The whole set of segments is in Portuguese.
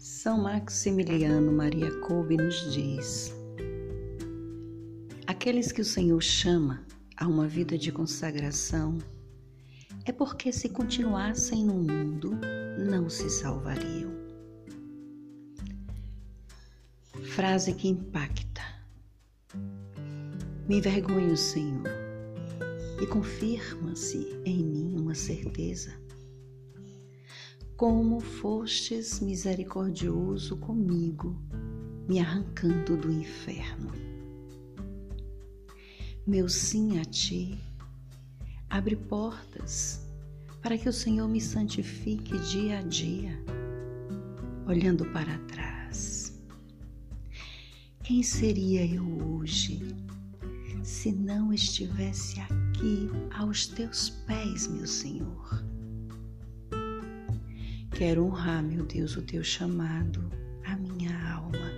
São Maximiliano Maria Kolbe nos diz: Aqueles que o Senhor chama a uma vida de consagração é porque, se continuassem no mundo, não se salvariam. Frase que impacta. Me envergonho, Senhor, e confirma-se em mim uma certeza como fostes misericordioso comigo, me arrancando do inferno. Meu sim a ti abre portas para que o Senhor me santifique dia a dia, olhando para trás. Quem seria eu hoje se não estivesse aqui aos teus pés, meu Senhor? Quero honrar, meu Deus, o teu chamado à minha alma,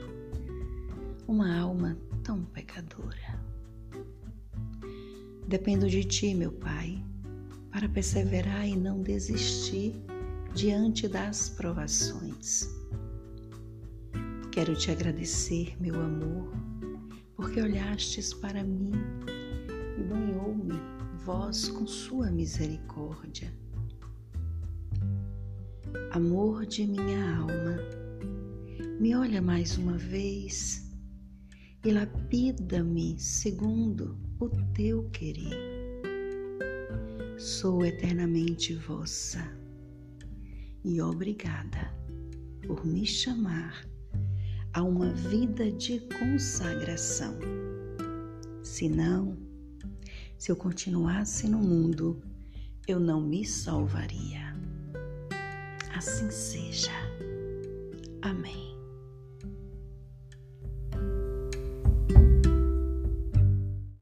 uma alma tão pecadora. Dependo de ti, meu Pai, para perseverar e não desistir diante das provações. Quero te agradecer, meu amor, porque olhastes para mim e banhou-me vós com sua misericórdia amor de minha alma, me olha mais uma vez e lapida-me segundo o teu querer. Sou eternamente vossa e obrigada por me chamar a uma vida de consagração. Se não, se eu continuasse no mundo, eu não me salvaria. Assim seja. Amém.